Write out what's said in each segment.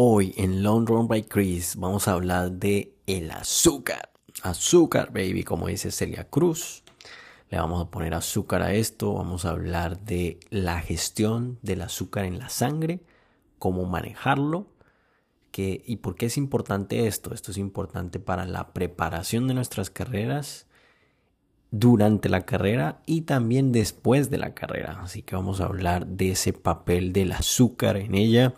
Hoy en Long Run by Chris vamos a hablar de el azúcar. Azúcar, baby, como dice Celia Cruz. Le vamos a poner azúcar a esto. Vamos a hablar de la gestión del azúcar en la sangre, cómo manejarlo que, y por qué es importante esto. Esto es importante para la preparación de nuestras carreras durante la carrera y también después de la carrera. Así que vamos a hablar de ese papel del azúcar en ella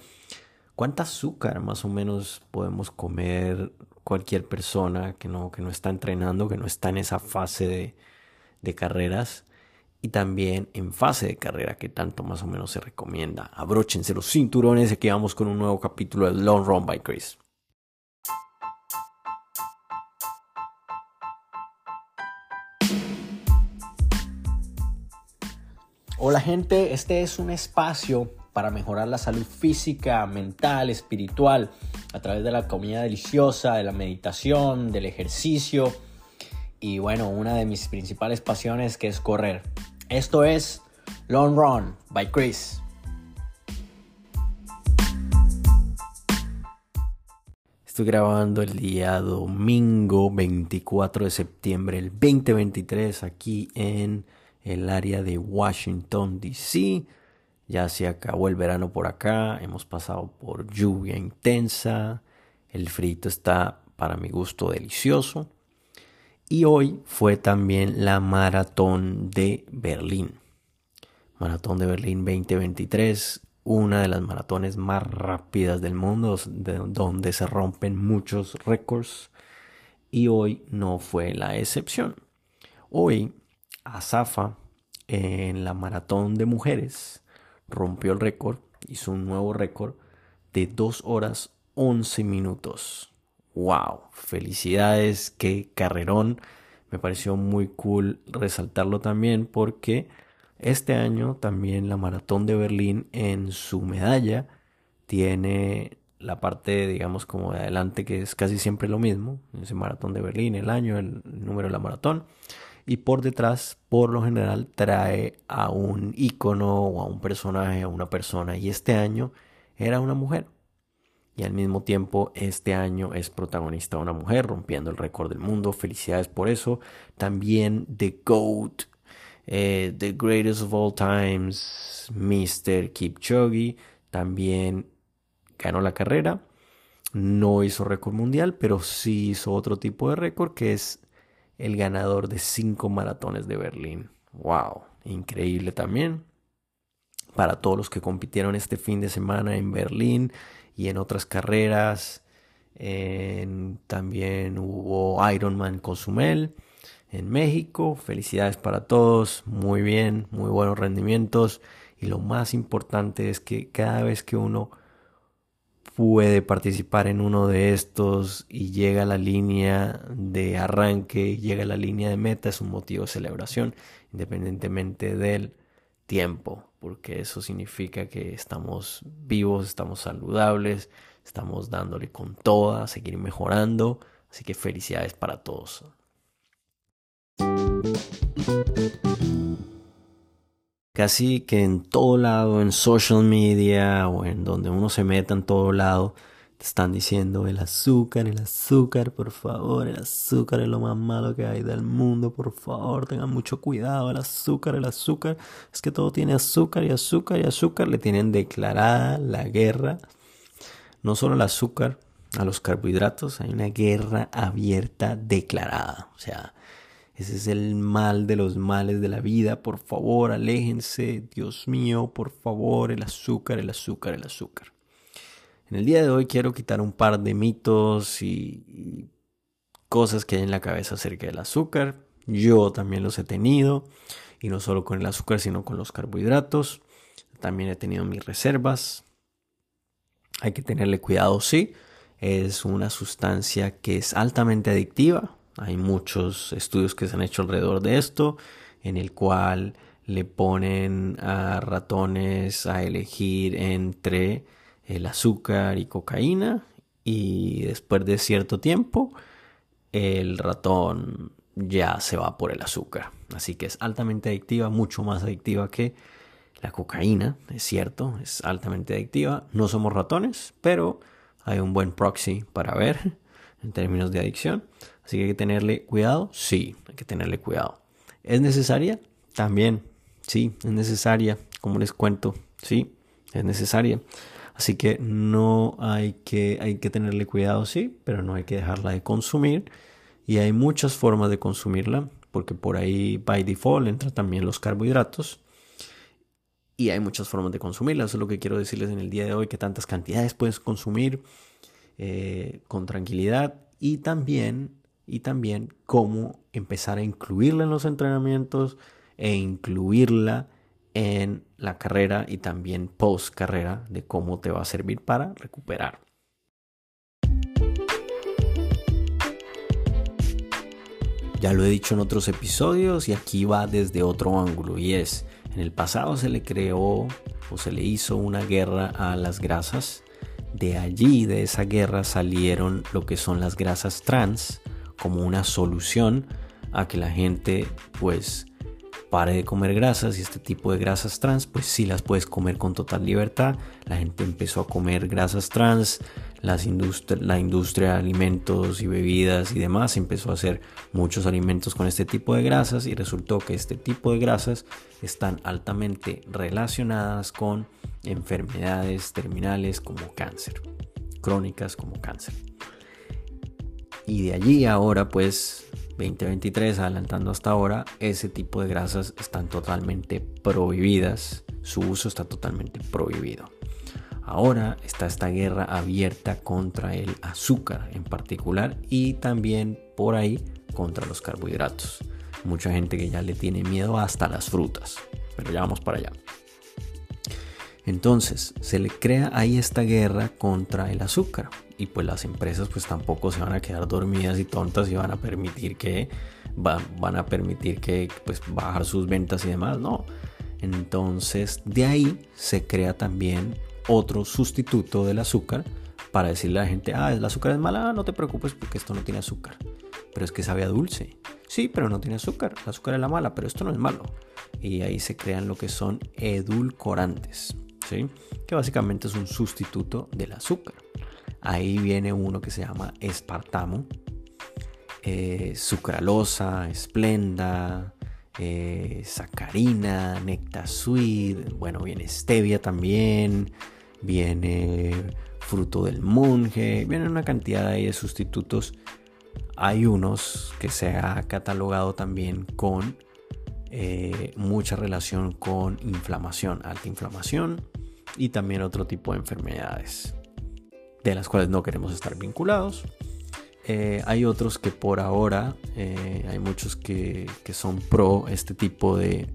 ¿Cuánta azúcar más o menos podemos comer cualquier persona que no, que no está entrenando, que no está en esa fase de, carreras? Y también en fase de carrera, que tanto más o menos se recomienda. Abróchense los cinturones y aquí vamos con un nuevo capítulo de Long Run by Chris. Hola gente, este es un espacio para mejorar la salud física, mental, espiritual, a través de la comida deliciosa, de la meditación, del ejercicio y bueno, una de mis principales pasiones que es correr. Esto es Long Run by Chris. Estoy grabando el día domingo 24 de septiembre del 2023 aquí en el área de Washington, D.C. Ya se acabó el verano por acá, hemos pasado por lluvia intensa, el frito está para mi gusto delicioso. Y hoy fue también la maratón de Berlín. Maratón de Berlín 2023, una de las maratones más rápidas del mundo, donde se rompen muchos récords. Y hoy no fue la excepción. Hoy, Azafa, en la maratón de mujeres, rompió el récord, hizo un nuevo récord de 2 horas 11 minutos. ¡Wow! Felicidades, qué carrerón. Me pareció muy cool resaltarlo también porque este año también la maratón de Berlín en su medalla tiene la parte, digamos, como de adelante que es casi siempre lo mismo. Ese maratón de Berlín, el año, el número de la maratón y por detrás por lo general trae a un icono o a un personaje, a una persona. Y este año era una mujer. Y al mismo tiempo este año es protagonista una mujer rompiendo el récord del mundo. Felicidades por eso. También The GOAT eh, The Greatest of All Times Mr. Kipchoge. También ganó la carrera. No hizo récord mundial pero sí hizo otro tipo de récord que es el ganador de cinco maratones de Berlín. ¡Wow! Increíble también. Para todos los que compitieron este fin de semana en Berlín y en otras carreras. también hubo Ironman Cozumel en México. Felicidades para todos. Muy bien, muy buenos rendimientos. Y lo más importante es que cada vez que uno puede participar en uno de estos y llega a la línea de arranque, llega a la línea de meta, es un motivo de celebración, independientemente del tiempo, porque eso significa que estamos vivos, estamos saludables, estamos dándole con toda, seguir mejorando, así que felicidades para todos. Casi que en todo lado, en social media o en donde uno se meta en todo lado, te están diciendo el azúcar, el azúcar, por favor, el azúcar es lo más malo que hay del mundo, por favor, tengan mucho cuidado, el azúcar, el azúcar, es que todo tiene azúcar y azúcar y azúcar, le tienen declarada la guerra, no solo el azúcar, a los carbohidratos, hay una guerra abierta declarada, o sea, ese es el mal de los males de la vida. Por favor, aléjense. Dios mío, por favor, el azúcar, el azúcar, el azúcar. En el día de hoy quiero quitar un par de mitos y, cosas que hay en la cabeza acerca del azúcar. Yo también los he tenido. Y no solo con el azúcar, sino con los carbohidratos. También he tenido mis reservas. Hay que tenerle cuidado, sí. Es una sustancia que es altamente adictiva hay muchos estudios que se han hecho alrededor de esto, en el cual le ponen a ratones a elegir entre el azúcar y cocaína y después de cierto tiempo el ratón ya se va por el azúcar. Así que es altamente adictiva, mucho más adictiva que la cocaína, es cierto, es altamente adictiva. No somos ratones, pero hay un buen proxy para ver en términos de adicción. Así que hay que tenerle cuidado. Sí, hay que tenerle cuidado. ¿Es necesaria? También. Sí, es necesaria. Como les cuento. Sí, es necesaria. Así que no hay que, hay que tenerle cuidado, sí, pero no hay que dejarla de consumir. Y hay muchas formas de consumirla, porque por ahí, by default, entran también los carbohidratos. Y hay muchas formas de consumirla. Eso es lo que quiero decirles en el día de hoy, que tantas cantidades puedes consumir eh, con tranquilidad y también, y también cómo empezar a incluirla en los entrenamientos e incluirla en la carrera y también post carrera de cómo te va a servir para recuperar. Ya lo he dicho en otros episodios y aquí va desde otro ángulo y es, en el pasado se le creó o se le hizo una guerra a las grasas. De allí, de esa guerra, salieron lo que son las grasas trans como una solución a que la gente pues pare de comer grasas y este tipo de grasas trans, pues sí las puedes comer con total libertad. La gente empezó a comer grasas trans, las la industria de alimentos y bebidas y demás empezó a hacer muchos alimentos con este tipo de grasas y resultó que este tipo de grasas están altamente relacionadas con enfermedades terminales como cáncer, crónicas como cáncer. Y de allí ahora pues 2023, adelantando hasta ahora, ese tipo de grasas están totalmente prohibidas, su uso está totalmente prohibido. Ahora está esta guerra abierta contra el azúcar en particular y también por ahí contra los carbohidratos. Mucha gente que ya le tiene miedo hasta las frutas, pero ya vamos para allá. Entonces, se le crea ahí esta guerra contra el azúcar y pues las empresas pues tampoco se van a quedar dormidas y tontas y van a permitir que van, a permitir que pues bajar sus ventas y demás, no. Entonces, de ahí se crea también otro sustituto del azúcar para decirle a la gente, ah, el azúcar es mala, no te preocupes porque esto no tiene azúcar. Pero es que sabe a dulce. Sí, pero no tiene azúcar. El azúcar es la mala, pero esto no es malo. Y ahí se crean lo que son edulcorantes que básicamente es un sustituto del azúcar. Ahí viene uno que se llama espartamo, eh, sucralosa, esplenda, eh, sacarina, nectasuid, bueno, viene stevia también, viene fruto del monje, viene una cantidad de sustitutos. Hay unos que se ha catalogado también con eh, mucha relación con inflamación, alta inflamación, y también otro tipo de enfermedades de las cuales no queremos estar vinculados. Eh, hay otros que por ahora, eh, hay muchos que, son pro este tipo de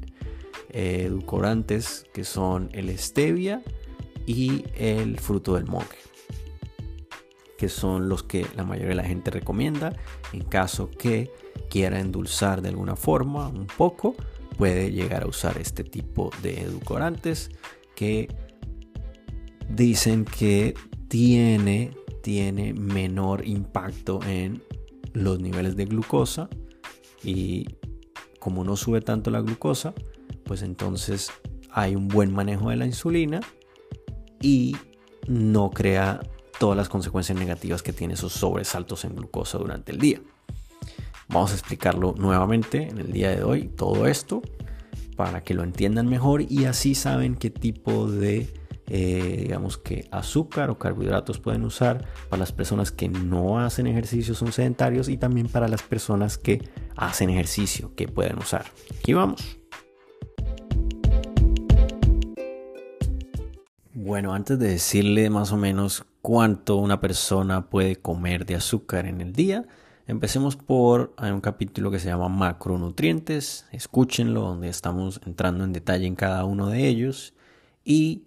edulcorantes, que son el stevia y el fruto del monje, que son los que la mayoría de la gente recomienda en caso que quiera endulzar de alguna forma un poco, puede llegar a usar este tipo de edulcorantes que dicen que tiene, tiene menor impacto en los niveles de glucosa y como no sube tanto la glucosa, pues entonces hay un buen manejo de la insulina y no crea todas las consecuencias negativas que tiene esos sobresaltos en glucosa durante el día. Vamos a explicarlo nuevamente en el día de hoy, todo esto, para que lo entiendan mejor y así saben qué tipo de eh, digamos que azúcar o carbohidratos pueden usar para las personas que no hacen ejercicio, son sedentarios y también para las personas que hacen ejercicio que pueden usar. Aquí vamos. Bueno, antes de decirle más o menos cuánto una persona puede comer de azúcar en el día, empecemos por un capítulo que se llama macronutrientes. Escúchenlo, donde estamos entrando en detalle en cada uno de ellos. Y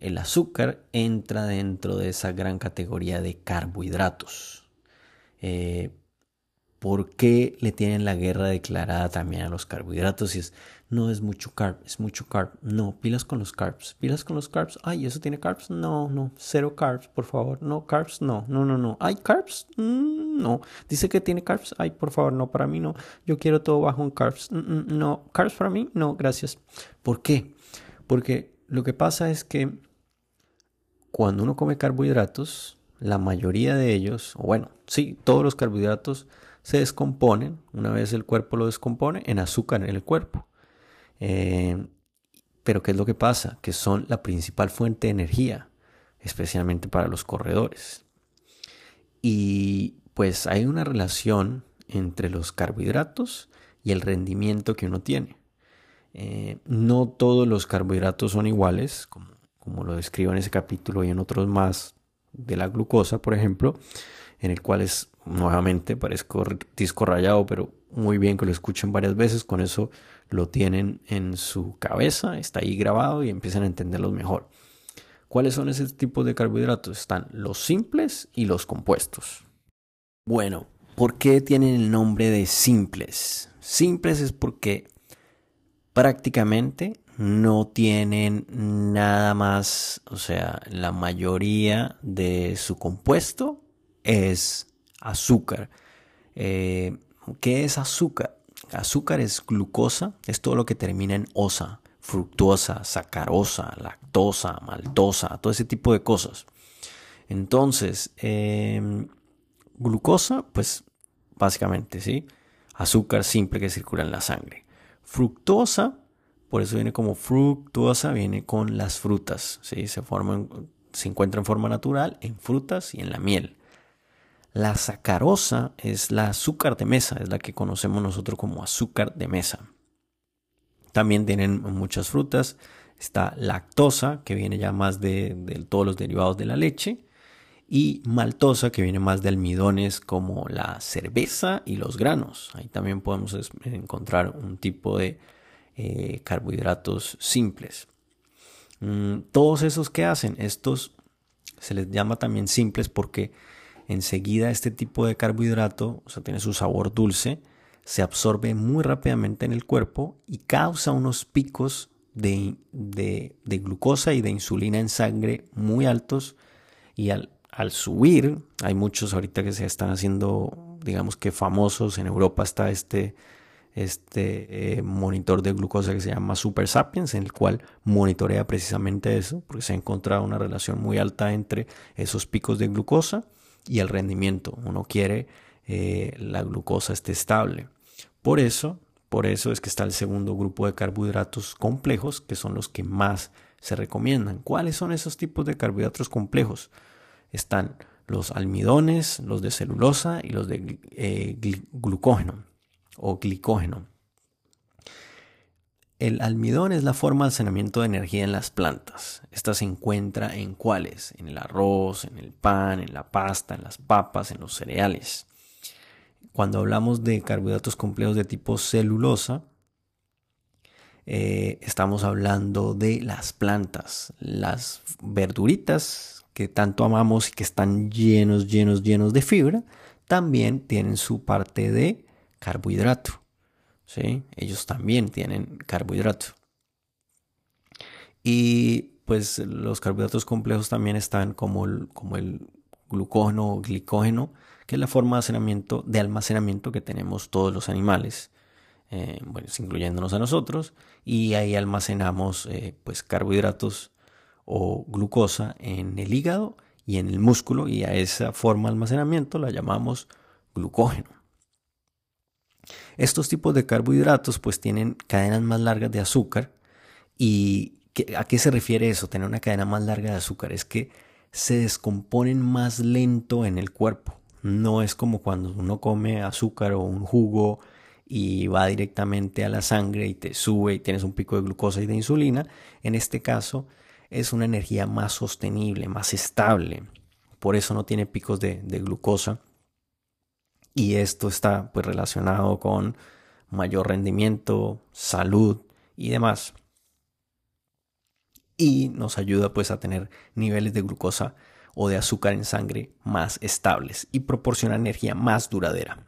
el azúcar entra dentro de esa gran categoría de carbohidratos. Eh, ¿Por qué le tienen la guerra declarada también a los carbohidratos? Y es, no es mucho carb, es mucho carb. No, pilas con los carbs, pilas con los carbs. Ay, ¿eso tiene carbs? No, no, cero carbs, por favor. No, carbs, no, no, no, no. ¿Hay carbs? Mm, no. Dice que tiene carbs. Ay, por favor, no, para mí no. Yo quiero todo bajo en carbs. Mm, mm, no, carbs para mí, no, gracias. ¿Por qué? Porque lo que pasa es que cuando uno come carbohidratos, la mayoría de ellos, o bueno, sí, todos los carbohidratos se descomponen, una vez el cuerpo lo descompone, en azúcar en el cuerpo. Eh, pero ¿qué es lo que pasa? Que son la principal fuente de energía, especialmente para los corredores. Y pues hay una relación entre los carbohidratos y el rendimiento que uno tiene. Eh, no todos los carbohidratos son iguales, como, como lo describo en ese capítulo y en otros más de la glucosa, por ejemplo, en el cual es nuevamente parezco disco rayado, pero muy bien que lo escuchen varias veces, con eso lo tienen en su cabeza, está ahí grabado y empiezan a entenderlos mejor. ¿Cuáles son esos tipos de carbohidratos? Están los simples y los compuestos. Bueno, ¿por qué tienen el nombre de simples? Simples es porque prácticamente no tienen nada más, o sea, la mayoría de su compuesto es azúcar. Eh, ¿Qué es azúcar? Azúcar es glucosa, es todo lo que termina en osa, fructuosa, sacarosa, lactosa, maltosa, todo ese tipo de cosas. Entonces, em, glucosa, pues básicamente, ¿sí? Azúcar simple que circula en la sangre. Fructosa, por eso viene como fructuosa, viene con las frutas, ¿sí? Se, se encuentra en forma natural en frutas y en la miel. La sacarosa es la azúcar de mesa, es la que conocemos nosotros como azúcar de mesa. También tienen muchas frutas. Está lactosa, que viene ya más de, todos los derivados de la leche. Y maltosa, que viene más de almidones como la cerveza y los granos. Ahí también podemos encontrar un tipo de eh, carbohidratos simples. Mm, todos esos que hacen, estos se les llama también simples porque enseguida este tipo de carbohidrato, o sea, tiene su sabor dulce, se absorbe muy rápidamente en el cuerpo y causa unos picos de, glucosa y de insulina en sangre muy altos. Y al, subir, hay muchos ahorita que se están haciendo, digamos que famosos, en Europa está este, este eh, monitor de glucosa que se llama Super Sapiens, en el cual monitorea precisamente eso, porque se ha encontrado una relación muy alta entre esos picos de glucosa y el rendimiento. Uno quiere eh, la glucosa esté estable. Por eso, por eso es que está el segundo grupo de carbohidratos complejos, que son los que más se recomiendan. ¿Cuáles son esos tipos de carbohidratos complejos? Están los almidones, los de celulosa y los de eh, glucógeno o glicógeno. El almidón es la forma de almacenamiento de energía en las plantas. Esta se encuentra en cuáles? En el arroz, en el pan, en la pasta, en las papas, en los cereales. Cuando hablamos de carbohidratos complejos de tipo celulosa, eh, estamos hablando de las plantas, las verduritas que tanto amamos y que están llenos, llenos, llenos de fibra, también tienen su parte de carbohidrato. Ellos también tienen carbohidrato. Y pues los carbohidratos complejos también están como el, glucógeno o glicógeno, que es la forma de almacenamiento, de almacenamiento que tenemos todos los animales, eh, incluyéndonos a nosotros, y ahí almacenamos eh, pues carbohidratos o glucosa en el hígado y en el músculo, y a esa forma de almacenamiento la llamamos glucógeno. Estos tipos de carbohidratos pues tienen cadenas más largas de azúcar y ¿a qué se refiere eso? Tener una cadena más larga de azúcar es que se descomponen más lento en el cuerpo. No es como cuando uno come azúcar o un jugo y va directamente a la sangre y te sube y tienes un pico de glucosa y de insulina. En este caso es una energía más sostenible, más estable. Por eso no tiene picos de, de glucosa y esto está pues relacionado con mayor rendimiento, salud y demás. Y nos ayuda pues a tener niveles de glucosa o de azúcar en sangre más estables y proporciona energía más duradera.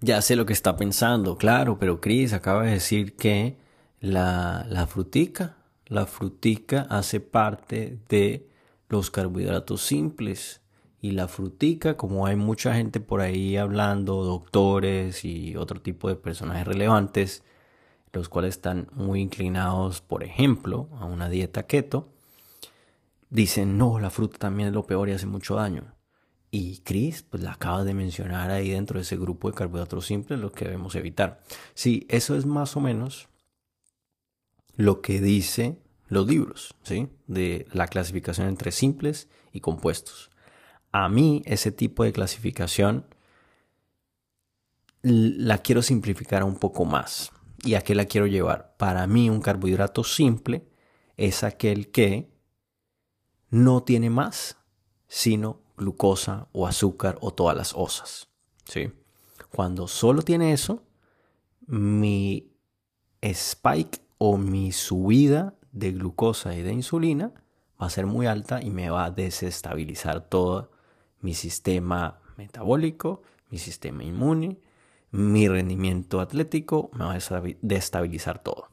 Ya sé lo que está pensando, claro, pero Chris acaba de decir que la, la frutica la frutica hace parte de los carbohidratos simples. Y la frutica, como hay mucha gente por ahí hablando, doctores y otro tipo de personajes relevantes, los cuales están muy inclinados, por ejemplo, a una dieta keto, dicen, no, la fruta también es lo peor y hace mucho daño. Y Chris, pues la acaba de mencionar ahí dentro de ese grupo de carbohidratos simples, lo que debemos evitar. Sí, eso es más o menos lo que dice los libros, ¿sí? De la clasificación entre simples y compuestos. A mí ese tipo de clasificación la quiero simplificar un poco más. ¿Y a qué la quiero llevar? Para mí un carbohidrato simple es aquel que no tiene más, sino glucosa o azúcar o todas las osas. ¿sí? Cuando solo tiene eso, mi spike o mi subida de glucosa y de insulina va a ser muy alta y me va a desestabilizar todo mi sistema metabólico, mi sistema inmune, mi rendimiento atlético, me va a destabilizar todo.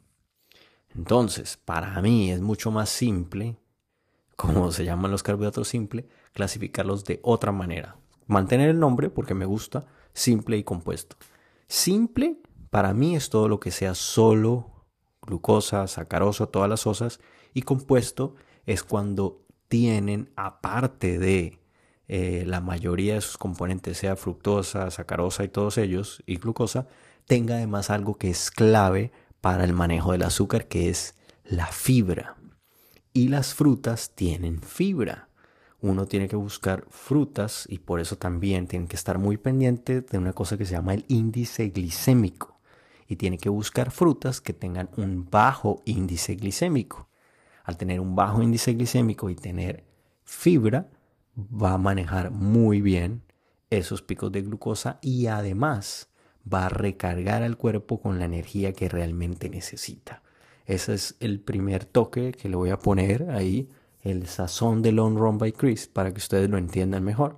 Entonces, para mí es mucho más simple, como se llaman los carbohidratos simples, clasificarlos de otra manera. Mantener el nombre porque me gusta, simple y compuesto. Simple para mí es todo lo que sea solo glucosa, sacarosa, todas las osas, y compuesto es cuando tienen, aparte de eh, la mayoría de sus componentes, sea fructosa, sacarosa y todos ellos, y glucosa, tenga además algo que es clave para el manejo del azúcar, que es la fibra. Y las frutas tienen fibra. Uno tiene que buscar frutas y por eso también tienen que estar muy pendiente de una cosa que se llama el índice glicémico y tiene que buscar frutas que tengan un bajo índice glicémico. Al tener un bajo índice glicémico y tener fibra, va a manejar muy bien esos picos de glucosa y además va a recargar al cuerpo con la energía que realmente necesita. Ese es el primer toque que le voy a poner ahí, el sazón de Long Run by Chris, para que ustedes lo entiendan mejor.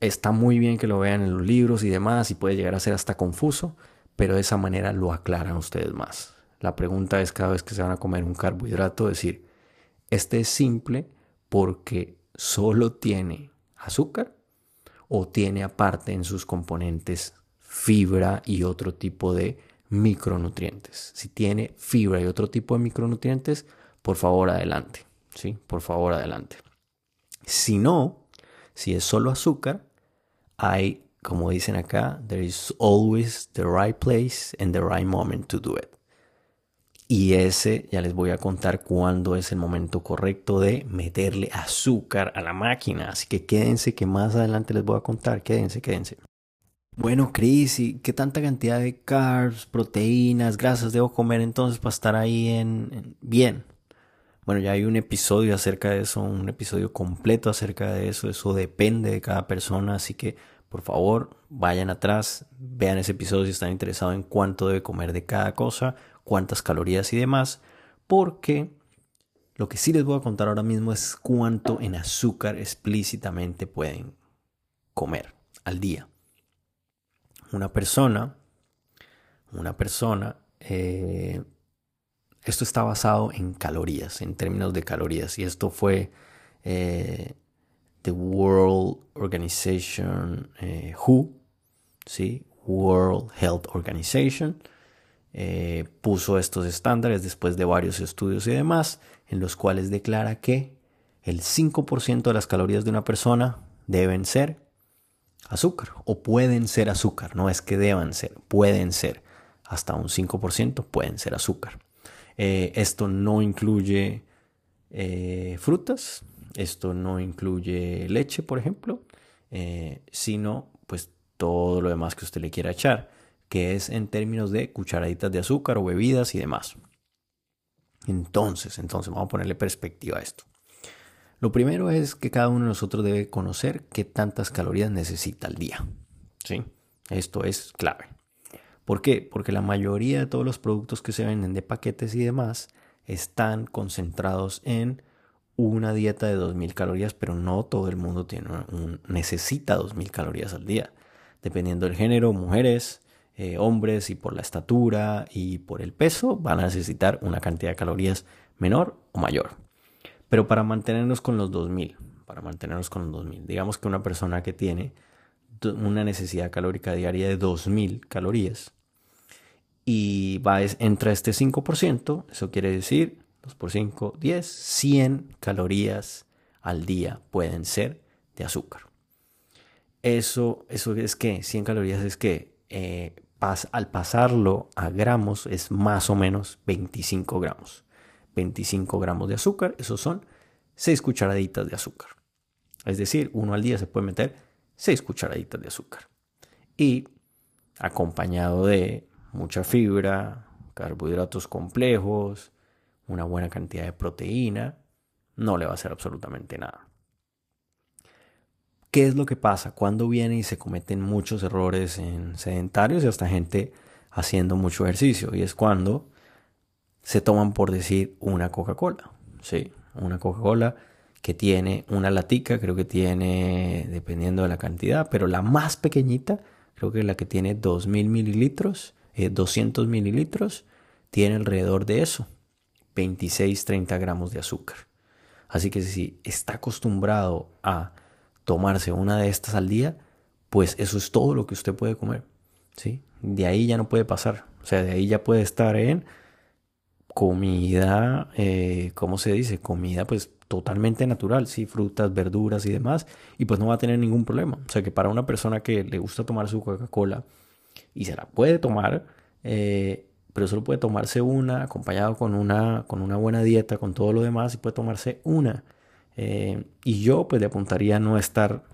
Está muy bien que lo vean en los libros y demás y puede llegar a ser hasta confuso, pero de esa manera lo aclaran ustedes más. La pregunta es cada vez que se van a comer un carbohidrato, decir, este es simple porque solo tiene azúcar o tiene aparte en sus componentes fibra y otro tipo de micronutrientes. Si tiene fibra y otro tipo de micronutrientes, por favor adelante, ¿sí? Por favor adelante. Si no, si es solo azúcar, hay como dicen acá, there is always the right place and the right moment to do it. Y ese ya les voy a contar cuándo es el momento correcto de meterle azúcar a la máquina. Así que quédense que más adelante les voy a contar. Quédense, quédense. Bueno, Chris, ¿y qué tanta cantidad de carbs, proteínas, grasas debo comer entonces para estar ahí en, bien? Bueno, ya hay un episodio acerca de eso, un episodio completo acerca de eso. Eso depende de cada persona, así que por favor, vayan atrás, vean ese episodio si están interesados en cuánto debe comer de cada cosa, cuántas calorías y demás, porque lo que sí les voy a contar ahora mismo es cuánto en azúcar explícitamente pueden comer al día. Una persona, una persona, eh, esto está basado en calorías, en términos de calorías, y esto fue eh, the World Organization, eh, WHO, ¿sí? World Health Organization, eh, puso estos estándares después de varios estudios y demás, en los cuales declara que el 5% de las calorías de una persona deben ser azúcar o pueden ser azúcar, no es que deban ser, pueden ser, hasta un 5% pueden ser azúcar. Eh, esto no incluye frutas, esto no incluye leche, por ejemplo, eh, sino pues todo lo demás que usted le quiera echar, que es en términos de cucharaditas de azúcar o bebidas y demás. Entonces, entonces vamos a ponerle perspectiva a esto. Lo primero es que cada uno de nosotros debe conocer qué tantas calorías necesita al día. ¿Sí? Esto es clave. ¿Por qué? Porque la mayoría de todos los productos que se venden de paquetes y demás están concentrados en una dieta de 2.000 calorías, pero no todo el mundo tiene necesita 2.000 calorías al día. Dependiendo del género, mujeres, eh, hombres y por la estatura y por el peso van a necesitar una cantidad de calorías menor o mayor. Pero para mantenernos con los 2.000, para mantenernos con los 2.000, digamos que una persona que tiene una necesidad calórica diaria de 2.000 calorías y va, entra este 5%, eso quiere decir 2 por 5, 10, 100 calorías al día pueden ser de azúcar. Eso, eso es que 100 calorías es que eh, al pasarlo a gramos es más o menos 25 gramos. 25 gramos de azúcar, esos son 6 cucharaditas de azúcar. Es decir, uno al día se puede meter 6 cucharaditas de azúcar. Y acompañado de mucha fibra, carbohidratos complejos, una buena cantidad de proteína, no le va a hacer absolutamente nada. ¿Qué es lo que pasa? Cuando viene y se cometen muchos errores en sedentarios y hasta gente haciendo mucho ejercicio. Y es cuando se toman por decir una Coca-Cola. Sí, una Coca-Cola que tiene una latica, creo que tiene, dependiendo de la cantidad, pero la más pequeñita, creo que la que tiene 2000 mililitros, 200 eh, mililitros, tiene alrededor de eso, 26-30 gramos de azúcar. Así que si está acostumbrado a tomarse una de estas al día, pues eso es todo lo que usted puede comer. ¿sí? De ahí ya no puede pasar. O sea, de ahí ya puede estar en comida, eh, ¿cómo se dice? Comida pues totalmente natural, sí, frutas, verduras y demás, y pues no va a tener ningún problema. O sea que para una persona que le gusta tomar su Coca-Cola y se la puede tomar, eh, pero solo puede tomarse una acompañado con una, con una buena dieta, con todo lo demás, y puede tomarse una. Eh, y yo pues le apuntaría a no estar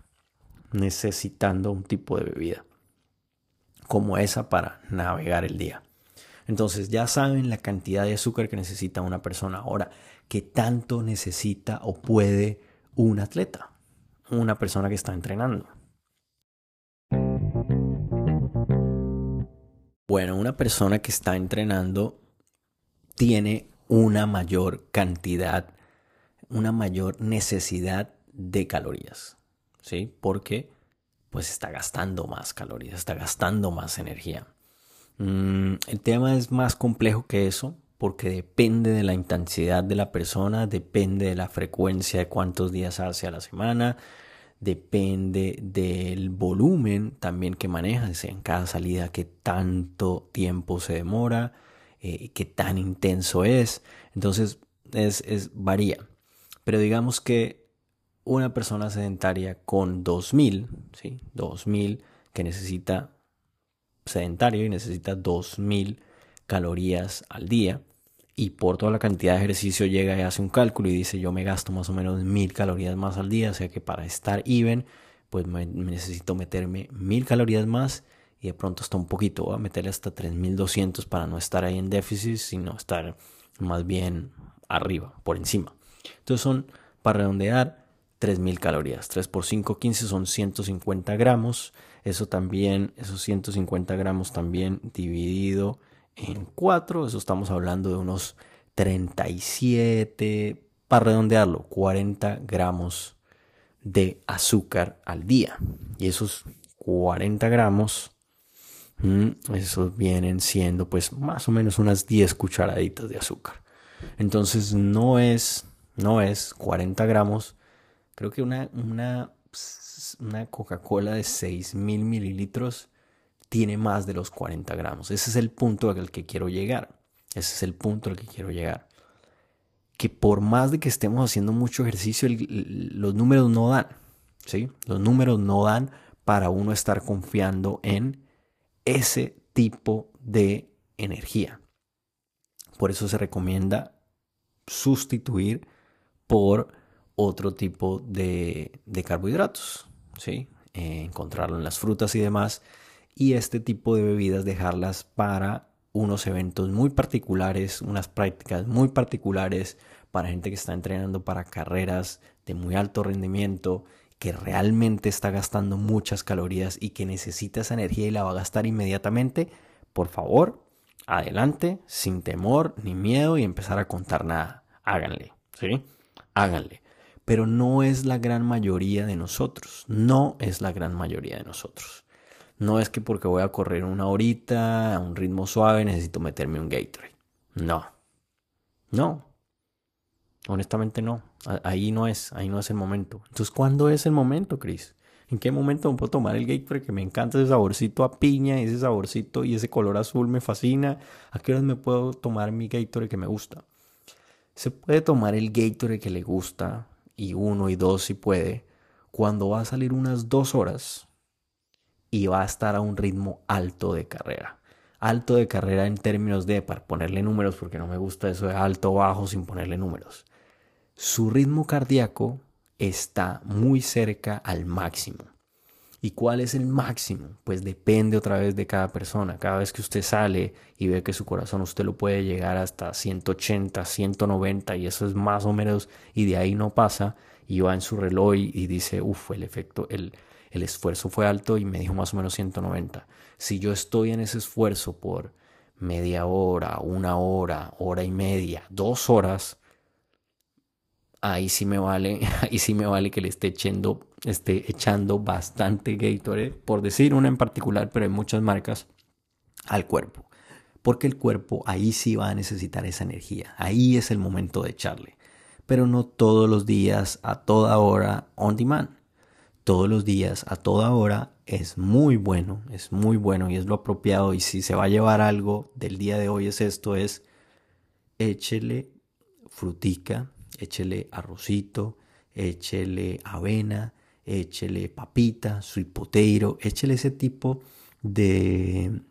necesitando un tipo de bebida como esa para navegar el día. Entonces ya saben la cantidad de azúcar que necesita una persona. Ahora, ¿qué tanto necesita o puede un atleta? Una persona que está entrenando. Bueno, una persona que está entrenando tiene una mayor cantidad una mayor necesidad de calorías, ¿sí? Porque pues está gastando más calorías, está gastando más energía. Mm, el tema es más complejo que eso porque depende de la intensidad de la persona, depende de la frecuencia de cuántos días hace a la semana, depende del volumen también que maneja, en cada salida, qué tanto tiempo se demora, eh, qué tan intenso es. Entonces, es, es varía. Pero digamos que una persona sedentaria con 2000, ¿sí? 2000 que necesita sedentario y necesita 2000 calorías al día y por toda la cantidad de ejercicio llega y hace un cálculo y dice yo me gasto más o menos 1000 calorías más al día, o sea que para estar even pues me, necesito meterme 1000 calorías más y de pronto está un poquito, voy a meterle hasta 3200 para no estar ahí en déficit, sino estar más bien arriba, por encima. Entonces son, para redondear, 3000 calorías. 3 por 5, 15 son 150 gramos. Eso también, esos 150 gramos también dividido en 4. Eso estamos hablando de unos 37, para redondearlo, 40 gramos de azúcar al día. Y esos 40 gramos, mm, esos vienen siendo pues más o menos unas 10 cucharaditas de azúcar. Entonces no es no es 40 gramos. Creo que una, una, una Coca-Cola de 6.000 mililitros tiene más de los 40 gramos. Ese es el punto al que quiero llegar. Ese es el punto al que quiero llegar. Que por más de que estemos haciendo mucho ejercicio, los números no dan. ¿sí? Los números no dan para uno estar confiando en ese tipo de energía. Por eso se recomienda sustituir por otro tipo de, carbohidratos, ¿sí? Eh, encontrarlo en las frutas y demás. Y este tipo de bebidas dejarlas para unos eventos muy particulares, unas prácticas muy particulares para gente que está entrenando para carreras de muy alto rendimiento, que realmente está gastando muchas calorías y que necesita esa energía y la va a gastar inmediatamente, por favor, adelante, sin temor ni miedo y empezar a contar nada. Háganle, ¿sí? háganle. Pero no es la gran mayoría de nosotros. No es la gran mayoría de nosotros. No es que porque voy a correr una horita a un ritmo suave necesito meterme un Gatorade. No. No. Honestamente no. Ahí no es. Ahí no es el momento. Entonces, ¿cuándo es el momento, Chris? ¿En qué momento me puedo tomar el Gatorade que me encanta ese saborcito a piña, ese saborcito y ese color azul me fascina? ¿A qué horas me puedo tomar mi Gatorade que me gusta? Se puede tomar el Gatorade que le gusta y uno y dos si puede cuando va a salir unas dos horas y va a estar a un ritmo alto de carrera. Alto de carrera en términos de, para ponerle números, porque no me gusta eso de alto o bajo sin ponerle números. Su ritmo cardíaco está muy cerca al máximo. ¿Y cuál es el máximo? Pues depende otra vez de cada persona. Cada vez que usted sale y ve que su corazón usted lo puede llegar hasta 180, 190 y eso es más o menos y de ahí no pasa y va en su reloj y dice, uff, el efecto, el, el esfuerzo fue alto y me dijo más o menos 190. Si yo estoy en ese esfuerzo por media hora, una hora, hora y media, dos horas, ahí sí me vale, ahí sí me vale que le esté echando, esté echando bastante Gatorade, por decir una en particular, pero hay muchas marcas, al cuerpo. Porque el cuerpo ahí sí va a necesitar esa energía. Ahí es el momento de echarle. Pero no todos los días, a toda hora, on demand todos los días, a toda hora, es muy bueno, es muy bueno y es lo apropiado. Y si se va a llevar algo del día de hoy es esto, es échele frutica, échele arrocito, échele avena, échele papita, sweet potato, échele ese tipo de,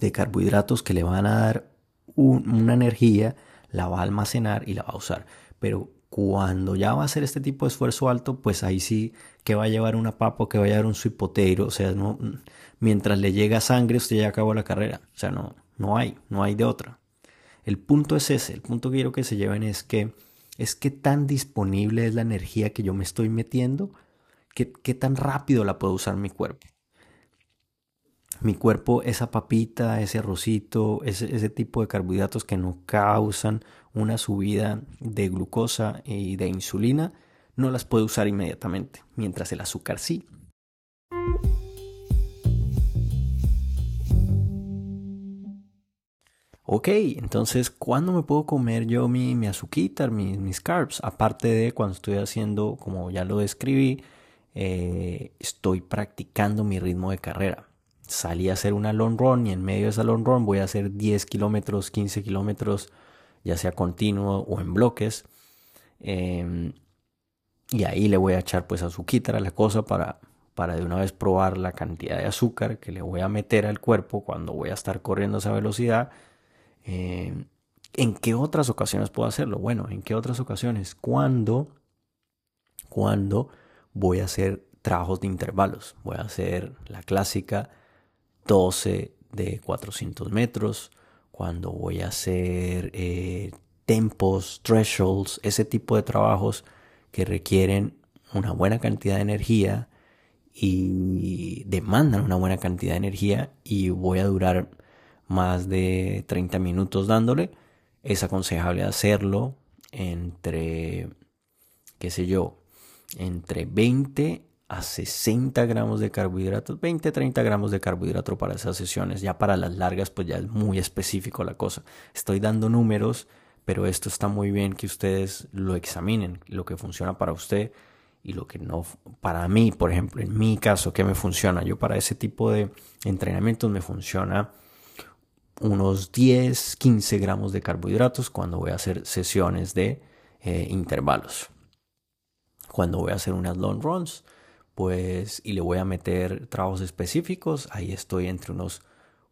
de carbohidratos que le van a dar una energía, la va a almacenar y la va a usar. Pero cuando ya va a hacer este tipo de esfuerzo alto, pues ahí sí que va a llevar una papa que va a llevar un sweet o sea, no, mientras le llega sangre usted ya acabó la carrera, o sea, no, no hay, no hay de otra. El punto es ese, el punto que quiero que se lleven es que es que tan disponible es la energía que yo me estoy metiendo, que, que tan rápido la puedo usar mi cuerpo mi cuerpo esa papita, ese arrocito, ese, ese, tipo de carbohidratos que no causan una subida de glucosa y de insulina, no las puede usar inmediatamente, mientras el azúcar sí. Ok, entonces, ¿cuándo me puedo comer yo mi, mi mis, mis carbs? Aparte de cuando estoy haciendo, como ya lo describí, eh, estoy practicando mi ritmo de carrera salí a hacer una long run y en medio de esa long run voy a hacer 10 kilómetros, 15 kilómetros, ya sea continuo o en bloques. Em, y ahí le voy a echar pues azúcar a la cosa para, para de una vez probar la cantidad de azúcar que le voy a meter al cuerpo cuando voy a estar corriendo a esa velocidad. Em, ¿En qué otras ocasiones puedo hacerlo? Bueno, ¿en qué otras ocasiones? Cuando, cuando voy a hacer trabajos de intervalos. Voy a hacer la clásica 12 de 400 metros, cuando voy a hacer eh, tempos, thresholds, ese tipo de trabajos que requieren una buena cantidad de energía y demandan una buena cantidad de energía y voy a durar más de 30 minutos dándole, es aconsejable hacerlo entre, qué sé yo, entre 20 a 60 gramos de carbohidratos, 20, 30 gramos de carbohidrato para esas sesiones. Ya para las largas, pues ya es muy específico la cosa. Estoy dando números, pero esto está muy bien que ustedes lo examinen, lo que funciona para usted y lo que no. Para mí, por ejemplo, en mi caso, ¿qué me funciona? Yo para ese tipo de entrenamientos me funciona unos 10, 15 gramos de carbohidratos cuando voy a hacer sesiones de eh, intervalos. Cuando voy a hacer unas long runs, pues y le voy a meter trabajos específicos, ahí estoy entre unos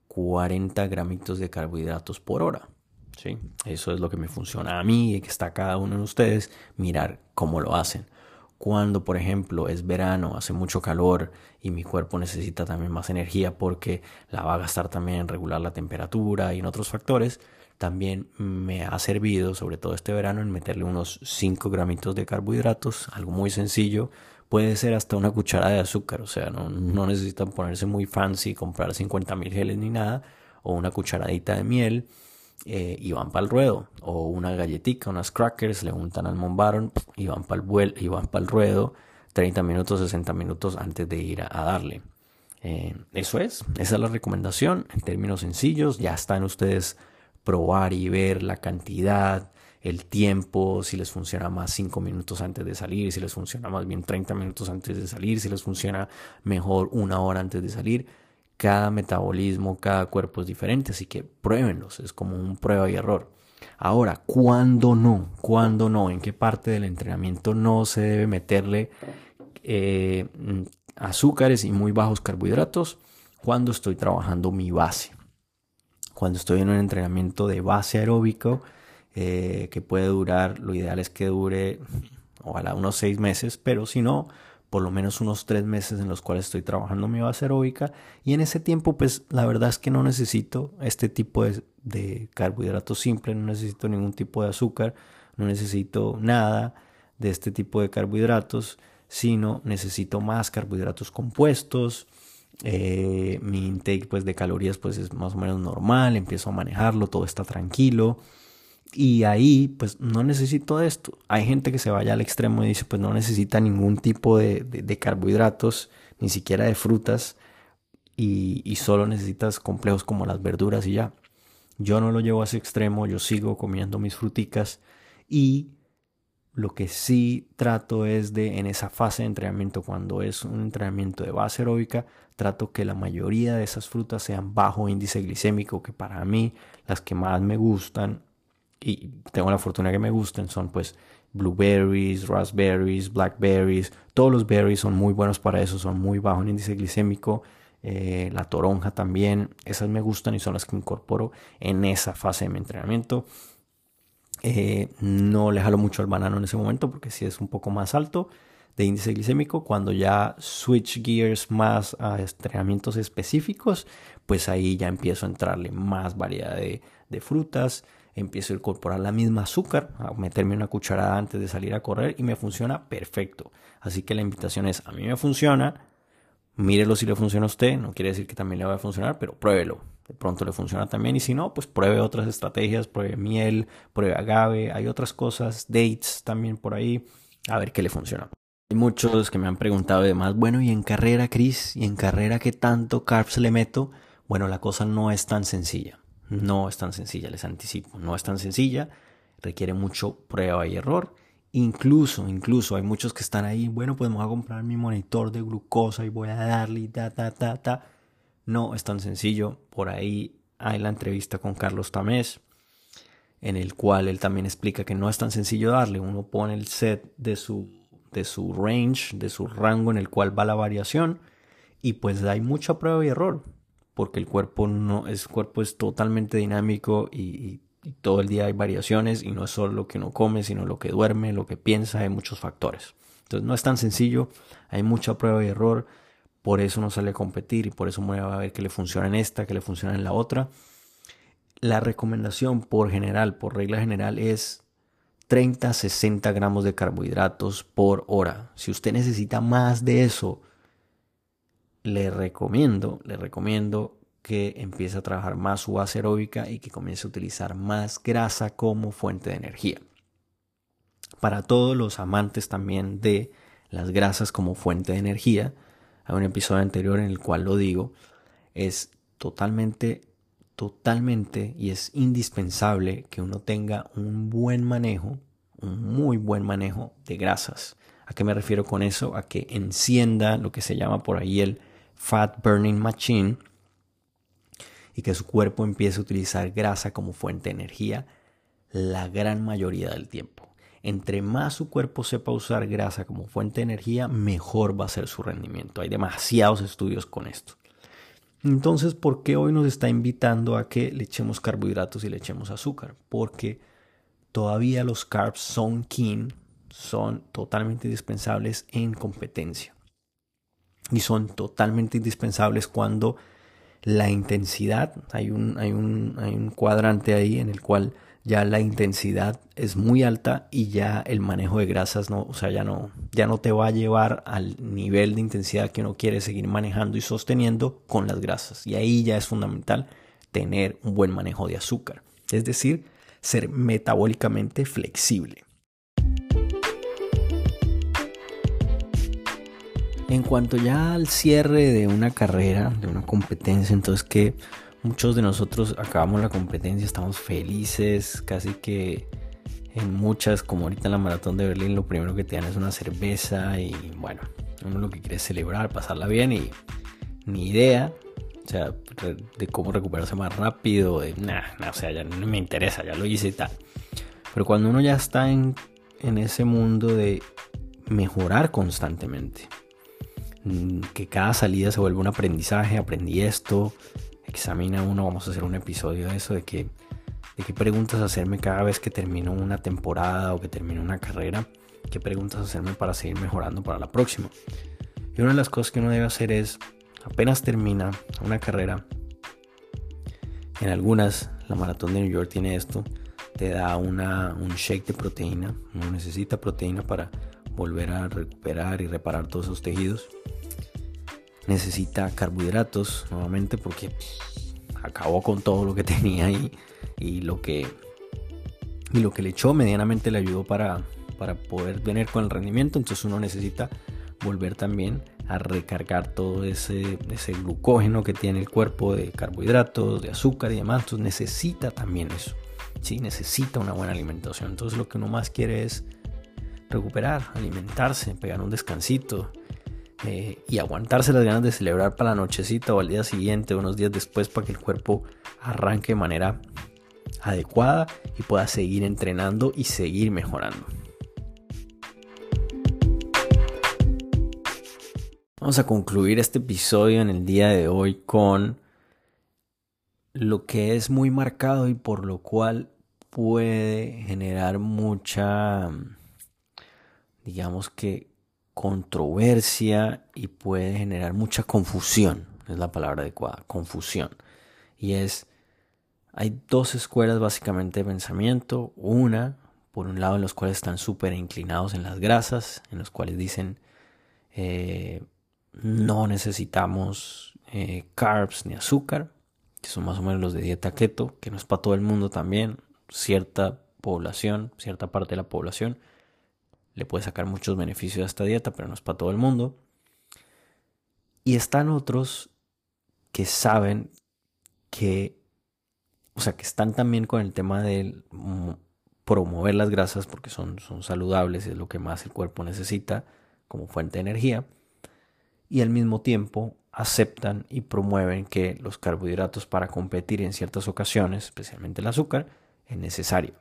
40 gramitos de carbohidratos por hora. ¿sí? Eso es lo que me funciona a mí y que está cada uno de ustedes, mirar cómo lo hacen. Cuando, por ejemplo, es verano, hace mucho calor y mi cuerpo necesita también más energía porque la va a gastar también en regular la temperatura y en otros factores, también me ha servido, sobre todo este verano, en meterle unos 5 gramitos de carbohidratos, algo muy sencillo, puede ser hasta una cuchara de azúcar, o sea, no, necesitan ponerse muy fancy, comprar 50 mil geles ni nada, o una cucharadita de miel eh, y van para el ruedo, o una galletita, unas crackers, le untan al baron y van para el, y van el ruedo 30 minutos, 60 minutos antes de ir a, darle. Eh, eso es, esa es la recomendación en términos sencillos, ya están ustedes probar y ver la cantidad, el tiempo, si les funciona más 5 minutos antes de salir, si les funciona más bien 30 minutos antes de salir, si les funciona mejor una hora antes de salir. Cada metabolismo, cada cuerpo es diferente, así que pruébenlos, es como un prueba y error. Ahora, ¿cuándo no? ¿Cuándo no? ¿En qué parte del entrenamiento no se debe meterle eh, azúcares y muy bajos carbohidratos? Cuando estoy trabajando mi base. Cuando estoy en un entrenamiento de base aeróbico, eh, que puede durar, lo ideal es que dure ojalá unos seis meses, pero si no, por lo menos unos tres meses en los cuales estoy trabajando mi base aeróbica. Y en ese tiempo pues la verdad es que no necesito este tipo de, carbohidratos simples, no necesito ningún tipo de azúcar, no necesito nada de este tipo de carbohidratos, sino necesito más carbohidratos compuestos, eh, mi intake pues de calorías pues es más o menos normal, empiezo a manejarlo, todo está tranquilo y ahí pues no necesito esto. Hay gente que se vaya al extremo y dice pues no necesita ningún tipo de, de, carbohidratos, ni siquiera de frutas y, y, solo necesitas complejos como las verduras y ya. Yo no lo llevo a ese extremo, yo sigo comiendo mis fruticas y lo que sí trato es de en esa fase de entrenamiento, cuando es un entrenamiento de base aeróbica, trato que la mayoría de esas frutas sean bajo índice glicémico, que para mí las que más me gustan y tengo la fortuna que me gusten son pues blueberries, raspberries, blackberries, todos los berries son muy buenos para eso, son muy bajo en índice glicémico, eh, la toronja también, esas me gustan y son las que incorporo en esa fase de mi entrenamiento. Eh, no le jalo mucho al banano en ese momento porque si es un poco más alto de índice glicémico. Cuando ya switch gears más a entrenamientos específicos, pues ahí ya empiezo a entrarle más variedad de frutas, empiezo a incorporar la misma azúcar, a meterme una cucharada antes de salir a correr y me funciona perfecto. Así que la invitación es, a mí me funciona, mírelo si le funciona a usted, no quiere decir que también le va a funcionar, pero pruébelo. De pronto le funciona también y si no, pues pruebe otras estrategias, pruebe miel, pruebe agave, hay otras cosas, dates también por ahí, a ver qué le funciona. Hay muchos que me han preguntado además, bueno, ¿y en carrera, Chris? ¿Y en carrera qué tanto carbs le meto? Bueno, la cosa no es tan sencilla. No es tan sencilla, les anticipo. No es tan sencilla, requiere mucho prueba y error. Incluso, incluso hay muchos que están ahí, bueno, pues me voy a comprar mi monitor de glucosa y voy a darle ta, ta, ta, ta. No es tan sencillo. Por ahí hay la entrevista con Carlos Tamés, en el cual él también explica que no es tan sencillo darle. Uno pone el set de su, de su range, de su rango en el cual va la variación, y pues hay mucha prueba y error porque el cuerpo no es cuerpo es totalmente dinámico y, todo el día hay variaciones y no es solo lo que uno come, sino lo que duerme, lo que piensa, hay muchos factores. Entonces no es tan sencillo, hay mucha prueba y error, por eso no sale a competir y por eso me va a ver que le funciona en esta, que le funciona en la otra. La recomendación por general, por regla general, es 30 60 gramos de carbohidratos por hora. Si usted necesita más de eso, le recomiendo, le recomiendo que empiece a trabajar más su base aeróbica y que comience a utilizar más grasa como fuente de energía. Para todos los amantes también de las grasas como fuente de energía, hay un episodio anterior en el cual lo digo, es totalmente, totalmente y es indispensable que uno tenga un buen manejo, un muy buen manejo de grasas. ¿A qué me refiero con eso? A que encienda lo que se llama por ahí el Fat Burning Machine y que su cuerpo empiece a utilizar grasa como fuente de energía la gran mayoría del tiempo. Entre más su cuerpo sepa usar grasa como fuente de energía, mejor va a ser su rendimiento. Hay demasiados estudios con esto. Entonces, ¿por qué hoy nos está invitando a que le echemos carbohidratos y le echemos azúcar? Porque todavía los carbs son king, son totalmente indispensables en competencia y son totalmente indispensables cuando la intensidad, hay un, hay un, hay un cuadrante ahí en el cual ya la intensidad es muy alta y ya el manejo de grasas no, o sea, ya no, ya no te va a llevar al nivel de intensidad que uno quiere seguir manejando y sosteniendo con las grasas. Y ahí ya es fundamental tener un buen manejo de azúcar, es decir, ser metabólicamente flexible. En cuanto ya al cierre de una carrera, de una competencia, entonces que muchos de nosotros acabamos la competencia, estamos felices, casi que En muchas, como ahorita en la maratón de Berlín, lo primero que te dan es una cerveza y bueno, uno lo que quiere es celebrar, pasarla bien y ni idea, o sea, de cómo recuperarse más rápido, de nada, o sea, ya no me interesa, ya lo hice y tal. Pero cuando uno ya está en, en ese mundo de mejorar constantemente, que cada salida se vuelve un aprendizaje, aprendí esto, examina uno, vamos a hacer un episodio de eso, de qué preguntas hacerme cada vez que termino una temporada o que termino una carrera, qué preguntas hacerme para seguir mejorando para la próxima. Y una de las cosas que uno debe hacer es, apenas termina una carrera, en algunas, la maratón de New York tiene esto, te da una, un shake de proteína, uno necesita proteína para volver a recuperar y reparar todos esos tejidos. Necesita carbohidratos nuevamente porque acabó con todo lo que tenía ahí y lo que, y lo que le echó medianamente le ayudó para, para poder venir con el rendimiento. Entonces uno necesita volver también a recargar todo ese, ese glucógeno que tiene el cuerpo de carbohidratos, de azúcar y demás. Entonces necesita también eso. Sí, necesita una buena alimentación. Entonces lo que uno más quiere es recuperar, alimentarse, pegar un descansito eh, y aguantarse las ganas de celebrar para la nochecita o al día siguiente unos días después para que el cuerpo arranque de manera adecuada y pueda seguir entrenando y seguir mejorando. Vamos a concluir este episodio en el día de hoy con lo que es muy marcado y por lo cual puede generar mucha, digamos que, controversia y puede generar mucha confusión, es la palabra adecuada, confusión. Y es hay dos escuelas básicamente de pensamiento. Una, por un lado, en los cuales están súper inclinados en las grasas, en los cuales dicen eh, no necesitamos eh, carbs ni azúcar, que son más o menos los de dieta keto, que no es para todo el mundo también. Cierta población, cierta parte de la población le puede sacar muchos beneficios a esta dieta, pero no es para todo el mundo. Y están otros que saben que o sea, que están también con el tema de promover las grasas porque son, son saludables, es lo que más el cuerpo necesita como fuente de energía, y al mismo tiempo aceptan y promueven que los carbohidratos para competir en ciertas ocasiones, especialmente el azúcar, es necesario.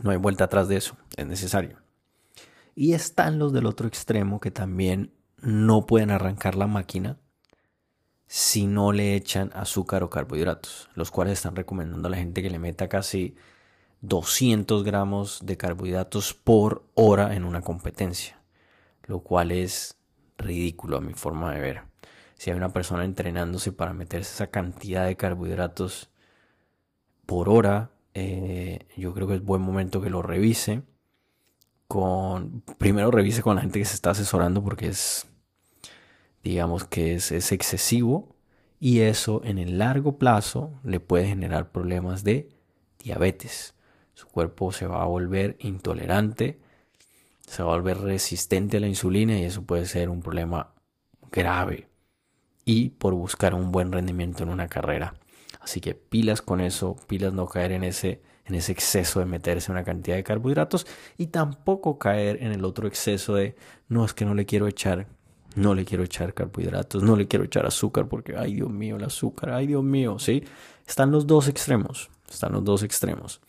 No hay vuelta atrás de eso, es necesario. Y están los del otro extremo que también no pueden arrancar la máquina si no le echan azúcar o carbohidratos, los cuales están recomendando a la gente que le meta casi 200 gramos de carbohidratos por hora en una competencia, lo cual es ridículo a mi forma de ver. Si hay una persona entrenándose para meterse esa cantidad de carbohidratos por hora, eh, yo creo que es buen momento que lo revise. Con, primero revise con la gente que se está asesorando porque es digamos que es, excesivo y eso en el largo plazo le puede generar problemas de diabetes. Su cuerpo se va a volver intolerante, se va a volver resistente a la insulina y eso puede ser un problema grave. Y por buscar un buen rendimiento en una carrera. Así que pilas con eso, pilas no caer en ese, en ese exceso de meterse una cantidad de carbohidratos y tampoco caer en el otro exceso de no es que no le quiero echar no le quiero echar carbohidratos, no le quiero echar azúcar porque, ay Dios mío, el azúcar, ay Dios mío, ¿sí? Están los dos extremos, están los dos extremos.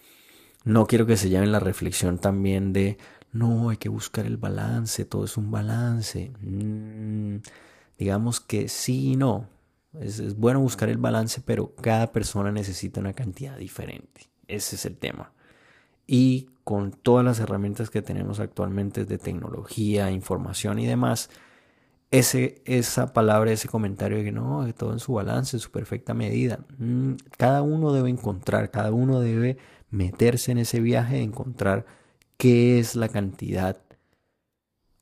No quiero que se lleven la reflexión también de, no, hay que buscar el balance, todo es un balance. Mm, digamos que sí y no. Es, es bueno buscar el balance, pero cada persona necesita una cantidad diferente. Ese es el tema. Y con todas las herramientas que tenemos actualmente de tecnología, información y demás, ese, esa palabra, ese comentario de que no, todo en su balance, en su perfecta medida. Mm, cada uno debe encontrar, cada uno debe meterse en ese viaje, encontrar qué es la cantidad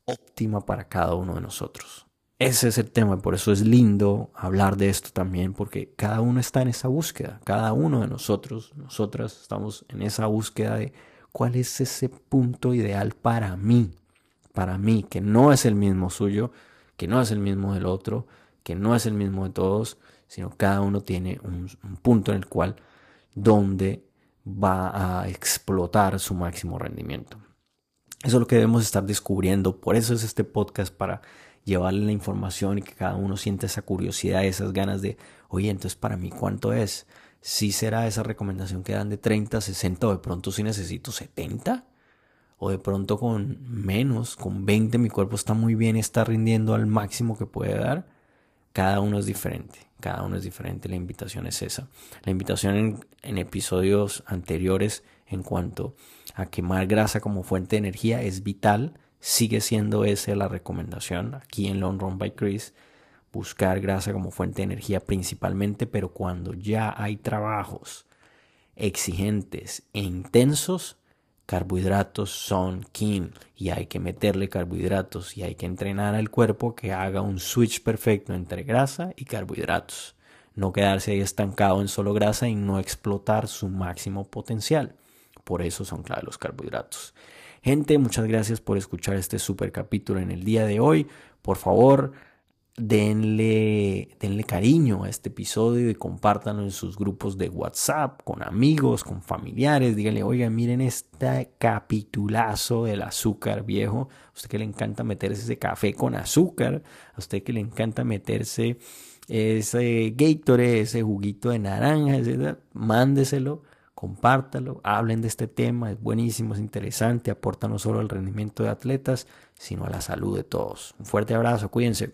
óptima para cada uno de nosotros. Ese es el tema, y por eso es lindo hablar de esto también, porque cada uno está en esa búsqueda, cada uno de nosotros, nosotras estamos en esa búsqueda de cuál es ese punto ideal para mí, para mí, que no es el mismo suyo, que no es el mismo del otro, que no es el mismo de todos, sino cada uno tiene un, punto en el cual donde va a explotar su máximo rendimiento. Eso es lo que debemos estar descubriendo. Por eso es este podcast para llevarle la información y que cada uno sienta esa curiosidad, esas ganas de, oye, entonces para mí cuánto es. Si será esa recomendación que dan de 30, 60 o de pronto si necesito 70 o de pronto con menos, con 20 mi cuerpo está muy bien, está rindiendo al máximo que puede dar. Cada uno es diferente, cada uno es diferente, la invitación es esa. La invitación en episodios anteriores en cuanto a quemar grasa como fuente de energía es vital sigue siendo esa la recomendación aquí en Long Run by Chris. Buscar grasa como fuente de energía principalmente, pero cuando ya hay trabajos exigentes e intensos, carbohidratos son king y hay que meterle carbohidratos y hay que entrenar al cuerpo que haga un switch perfecto entre grasa y carbohidratos. No quedarse ahí estancado en solo grasa y no explotar su máximo potencial. Por eso son clave los carbohidratos. Gente, muchas gracias por escuchar este super capítulo en el día de hoy. Por favor, denle, denle cariño a este episodio y compártanlo en sus grupos de WhatsApp, con amigos, con familiares. Díganle, oiga, miren este capitulazo del azúcar viejo. A usted que le encanta meterse ese café con azúcar. A usted que le encanta meterse ese Gatorade, ese juguito de naranja, etc. Mándeselo compártalo, hablen de este tema, es buenísimo, es interesante, aporta no solo al rendimiento de atletas, sino a la salud de todos. Un fuerte abrazo, cuídense.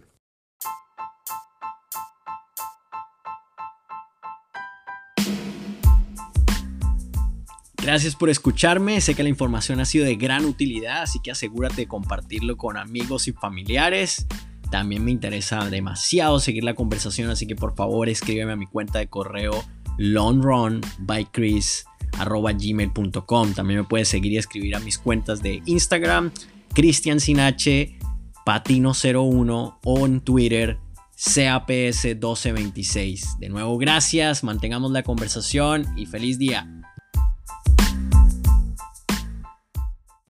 Gracias por escucharme, sé que la información ha sido de gran utilidad, así que asegúrate de compartirlo con amigos y familiares. También me interesa demasiado seguir la conversación, así que por favor escríbeme a mi cuenta de correo longrunbychris.gmail.com También me puedes seguir y escribir a mis cuentas de Instagram, Cristian Sinache, Patino01 o en Twitter, CAPS1226. De nuevo, gracias, mantengamos la conversación y feliz día.